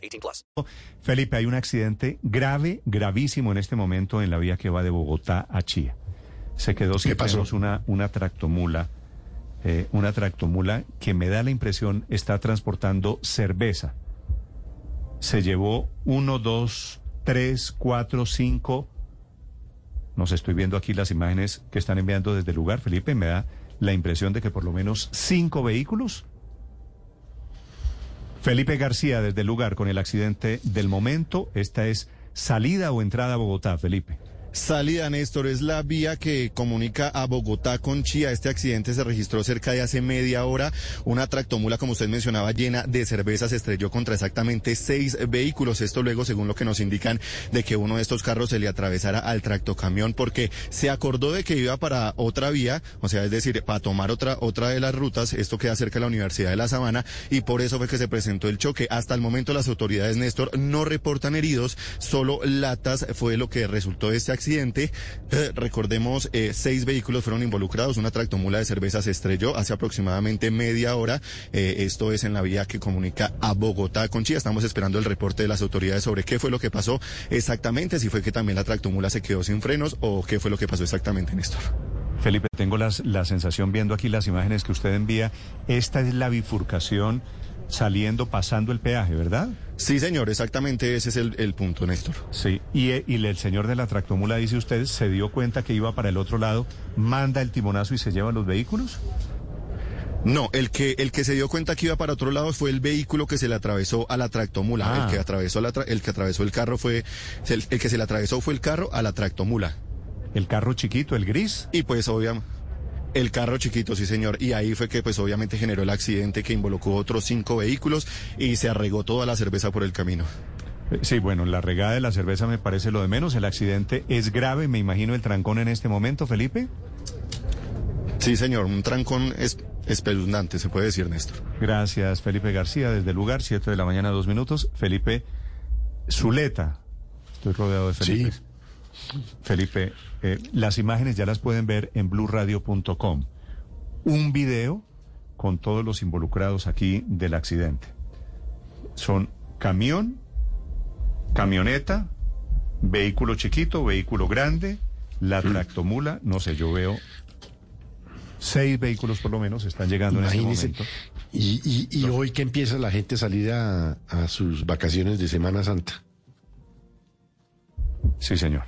18 plus. Felipe, hay un accidente grave, gravísimo en este momento en la vía que va de Bogotá a Chía. Se quedó sin pasó? una, una tractomula, eh, una tractomula que me da la impresión está transportando cerveza. Se llevó uno, dos, tres, cuatro, cinco. Nos estoy viendo aquí las imágenes que están enviando desde el lugar. Felipe, me da la impresión de que por lo menos cinco vehículos. Felipe García, desde el lugar, con el accidente del momento. Esta es salida o entrada a Bogotá, Felipe. Salida, Néstor, es la vía que comunica a Bogotá con Chía. Este accidente se registró cerca de hace media hora. Una tractomula, como usted mencionaba, llena de cerveza se estrelló contra exactamente seis vehículos. Esto luego, según lo que nos indican, de que uno de estos carros se le atravesara al tractocamión porque se acordó de que iba para otra vía, o sea, es decir, para tomar otra, otra de las rutas. Esto queda cerca de la Universidad de La Sabana y por eso fue que se presentó el choque. Hasta el momento las autoridades, Néstor, no reportan heridos, solo latas fue lo que resultó de este accidente. Eh, recordemos, eh, seis vehículos fueron involucrados. Una tractomula de cerveza se estrelló hace aproximadamente media hora. Eh, esto es en la vía que comunica a Bogotá con Chía. Estamos esperando el reporte de las autoridades sobre qué fue lo que pasó exactamente, si fue que también la tractomula se quedó sin frenos o qué fue lo que pasó exactamente, Néstor. Felipe, tengo las- la sensación viendo aquí las imágenes que usted envía. Esta es la bifurcación saliendo, pasando el peaje, ¿verdad? Sí, señor, exactamente ese es el, el punto, Néstor. Sí. Y, eh, y el señor de la tractomula, dice usted, se dio cuenta que iba para el otro lado, manda el timonazo y se lleva los vehículos. No, el que, el que se dio cuenta que iba para otro lado fue el vehículo que se le atravesó a la tractomula. Ah. El que atravesó la tra- el que atravesó el carro fue, el, el que se le atravesó fue el carro a la tractomula. El carro chiquito, el gris. Y pues obviamente, el carro chiquito, sí señor. Y ahí fue que pues obviamente generó el accidente que involucró otros cinco vehículos y se arregó toda la cerveza por el camino. Eh, Sí, bueno, la regada de la cerveza me parece lo de menos. El accidente es grave, me imagino el trancón en este momento, Felipe. Sí señor, un trancón es, espeluznante, se puede decir, Néstor. Gracias, Felipe García, desde el lugar, 7 de la mañana, dos minutos. Felipe Zuleta. Estoy rodeado de Felipe. Felipe, eh, las imágenes ya las pueden ver en blurradio.com. Un video con todos los involucrados aquí del accidente. Son camión, camioneta, vehículo chiquito, vehículo grande, la tractomula, no sé, yo veo seis vehículos por lo menos están llegando Imagínese. en este momento. Y, y, y hoy que empieza la gente a salir a, a sus vacaciones de Semana Santa. Sí, señor.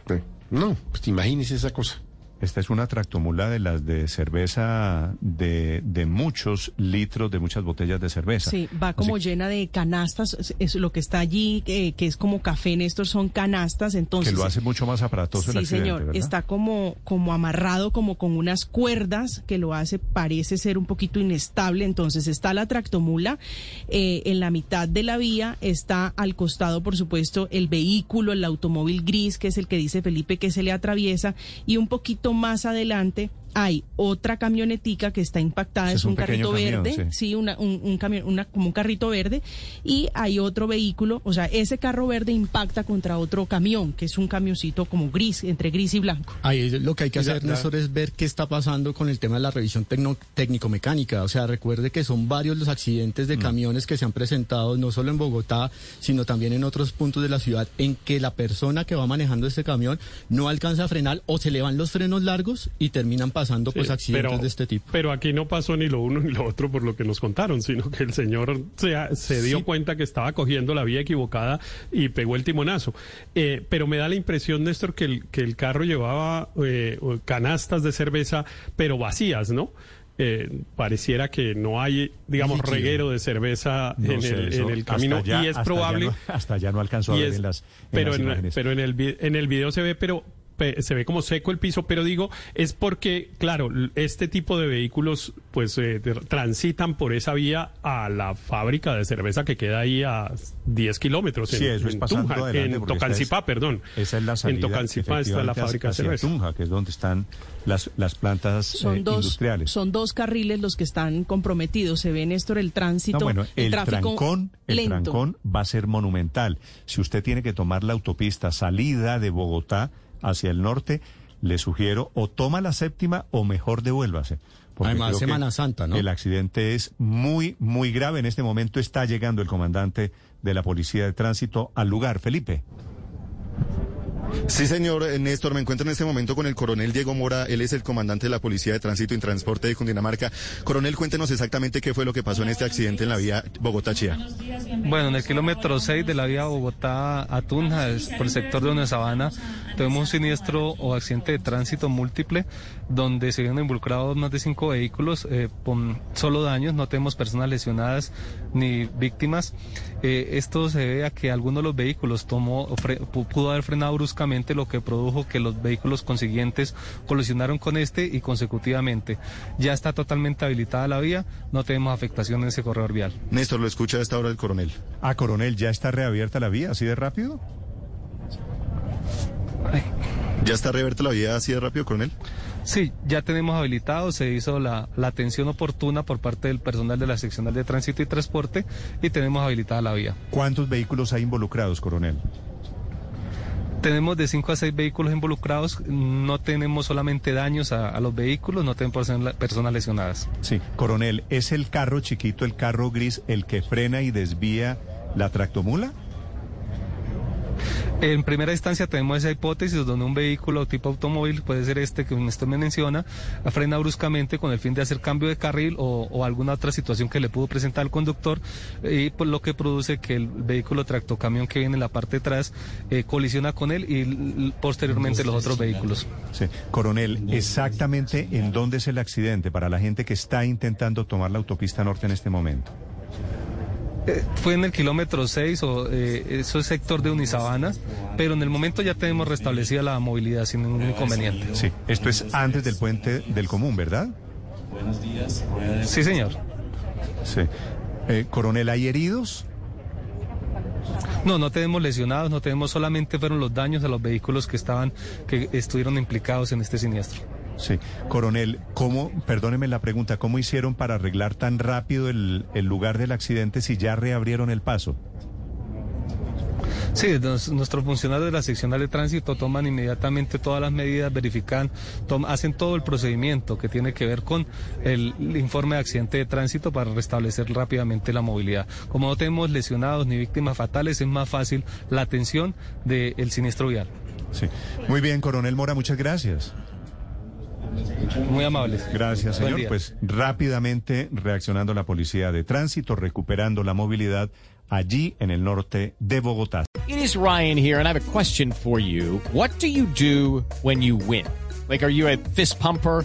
No, pues imagínese esa cosa. Esta es una tractomula de las de cerveza de, de muchos litros, de muchas botellas de cerveza. Sí, va como Así llena de canastas, es, lo que está allí, eh, que es como café, Néstor, son canastas, entonces... que lo hace mucho más aparatoso el Sí, accidente, señor, ¿verdad? está como, como amarrado, como con unas cuerdas que lo hace, parece ser un poquito inestable. Entonces está la tractomula eh, en la mitad de la vía, está al costado, por supuesto, el vehículo, el automóvil gris, que es el que dice Felipe que se le atraviesa, y un poquito más adelante hay otra camionetica que está impactada, es, es un un, carrito camión, verde, sí. sí, una, un, un camión, una, como un carrito verde, y hay otro vehículo, o sea, ese carro verde impacta contra otro camión, que es un camioncito como gris, entre gris y blanco. Ahí lo que hay que la- hacer, la- Néstor, es ver qué está pasando con el tema de la revisión técnico-mecánica. O sea, recuerde que son varios los accidentes Mm. de camiones que se han presentado, no solo en Bogotá, sino también en otros puntos de la ciudad, en que la persona que va manejando este camión no alcanza a frenar o se le van los frenos largos y terminan pasando pues Sí, accidentes de este tipo. Pero aquí no pasó ni lo uno ni lo otro por lo que nos contaron, sino que el señor se, se dio cuenta que estaba cogiendo la vía equivocada y pegó el timonazo. Eh, pero me da la impresión, Néstor, que el, que el carro llevaba eh, canastas de cerveza, pero vacías, ¿no? Eh, pareciera que no hay, digamos, Líquido. reguero de cerveza No en, sé, el, en camino y es hasta ya probable no- hasta ya no alcanzó a ver en las, en pero las en, imágenes. pero en el vi- en el video se ve pero pe- se ve como seco el piso, pero digo, es porque, claro, este tipo de vehículos pues eh, transitan por esa vía a la fábrica de cerveza que queda ahí a 10 kilómetros. Sí, en, eso es en pasando Tunja, adelante, en Tocancipá, es- perdón. Esa es la salida. En Tocancipá está la fábrica de cerveza. Tunja, que es donde están las, las plantas Son eh, dos, industriales. son dos carriles los que están comprometidos. Se ve, Néstor, el tránsito, No, bueno, el, tráfico trancón, el trancón va a ser monumental. Si usted tiene que tomar la autopista salida de Bogotá hacia el norte, le sugiero o toma la séptima o mejor devuélvase. Porque Además, Semana Santa, ¿no? El accidente es muy, muy grave. En este momento está llegando el comandante de la Policía de Tránsito al lugar. Felipe. Sí, señor eh, Néstor, me encuentro en este momento con el coronel Diego Mora, él es el comandante de la Policía de Tránsito y Transporte de Cundinamarca. Coronel, cuéntenos exactamente qué fue lo que pasó en este accidente en la vía Bogotá-Chía. Bueno, en el kilómetro 6 de la vía Bogotá a Tunja, es por el sector de Una Sabana, tuvimos un siniestro o accidente de tránsito múltiple donde se vieron involucrados más de cinco vehículos eh, con solo daños, no tenemos personas lesionadas ni víctimas. Eh, esto se debe a que alguno de los vehículos tomó, fre- pudo haber frenado bruscamente, lo que produjo que los vehículos consiguientes colisionaron con este y consecutivamente. Ya está totalmente habilitada la vía, no tenemos afectación en ese corredor vial. Néstor, lo escucha a esta hora el coronel. Ah, coronel, ¿ya está reabierta la vía así de rápido? ¿Ya está reabierta la vía así de rápido, coronel? Sí, ya tenemos habilitado, se hizo la, la atención oportuna por parte del personal de la seccional de tránsito y transporte y tenemos habilitada la vía. ¿Cuántos vehículos hay involucrados, coronel? Tenemos de 5 a 6 vehículos involucrados, no tenemos solamente daños a, a los vehículos, no tenemos persona- personas lesionadas. Sí, coronel, ¿es el carro chiquito, el carro gris, el que frena y desvía la tractomula? En primera instancia tenemos esa hipótesis donde un vehículo tipo automóvil, puede ser este que usted me menciona, frena bruscamente con el fin de hacer cambio de carril o, o alguna otra situación que le pudo presentar al conductor y por lo que produce que el vehículo tractocamión que viene en la parte de atrás eh, colisiona con él y posteriormente los otros vehículos. Coronel, exactamente en dónde es el accidente para la gente que está intentando tomar la autopista norte en este momento. Eh, fue en el kilómetro 6 o eh, eso es sector de Unisabana, pero en el momento ya tenemos restablecida la movilidad sin ningún inconveniente. Sí, esto es antes del puente del común, ¿verdad? Sí, señor. Sí. Eh, coronel, ¿hay heridos? No, no tenemos lesionados, no tenemos solamente fueron los daños a los vehículos que estaban, que estuvieron implicados en este siniestro. Sí. Coronel, ¿cómo, perdóneme la pregunta, cómo hicieron para arreglar tan rápido el, el lugar del accidente si ya reabrieron el paso? Sí, nos- nuestros funcionarios de la seccional de tránsito toman inmediatamente todas las medidas, verifican, tom- hacen todo el procedimiento que tiene que ver con el, informe de accidente de tránsito para restablecer rápidamente la movilidad. Como no tenemos lesionados ni víctimas fatales, es más fácil la atención del siniestro vial. Sí. Muy bien, coronel Mora, muchas gracias. Muy amables. Gracias, señor. Pues rápidamente reaccionando la policía de tránsito, recuperando la movilidad allí en el norte de Bogotá. It is Ryan here, and I have a question for you. What do you do when you win? Like, are you a fist pumper?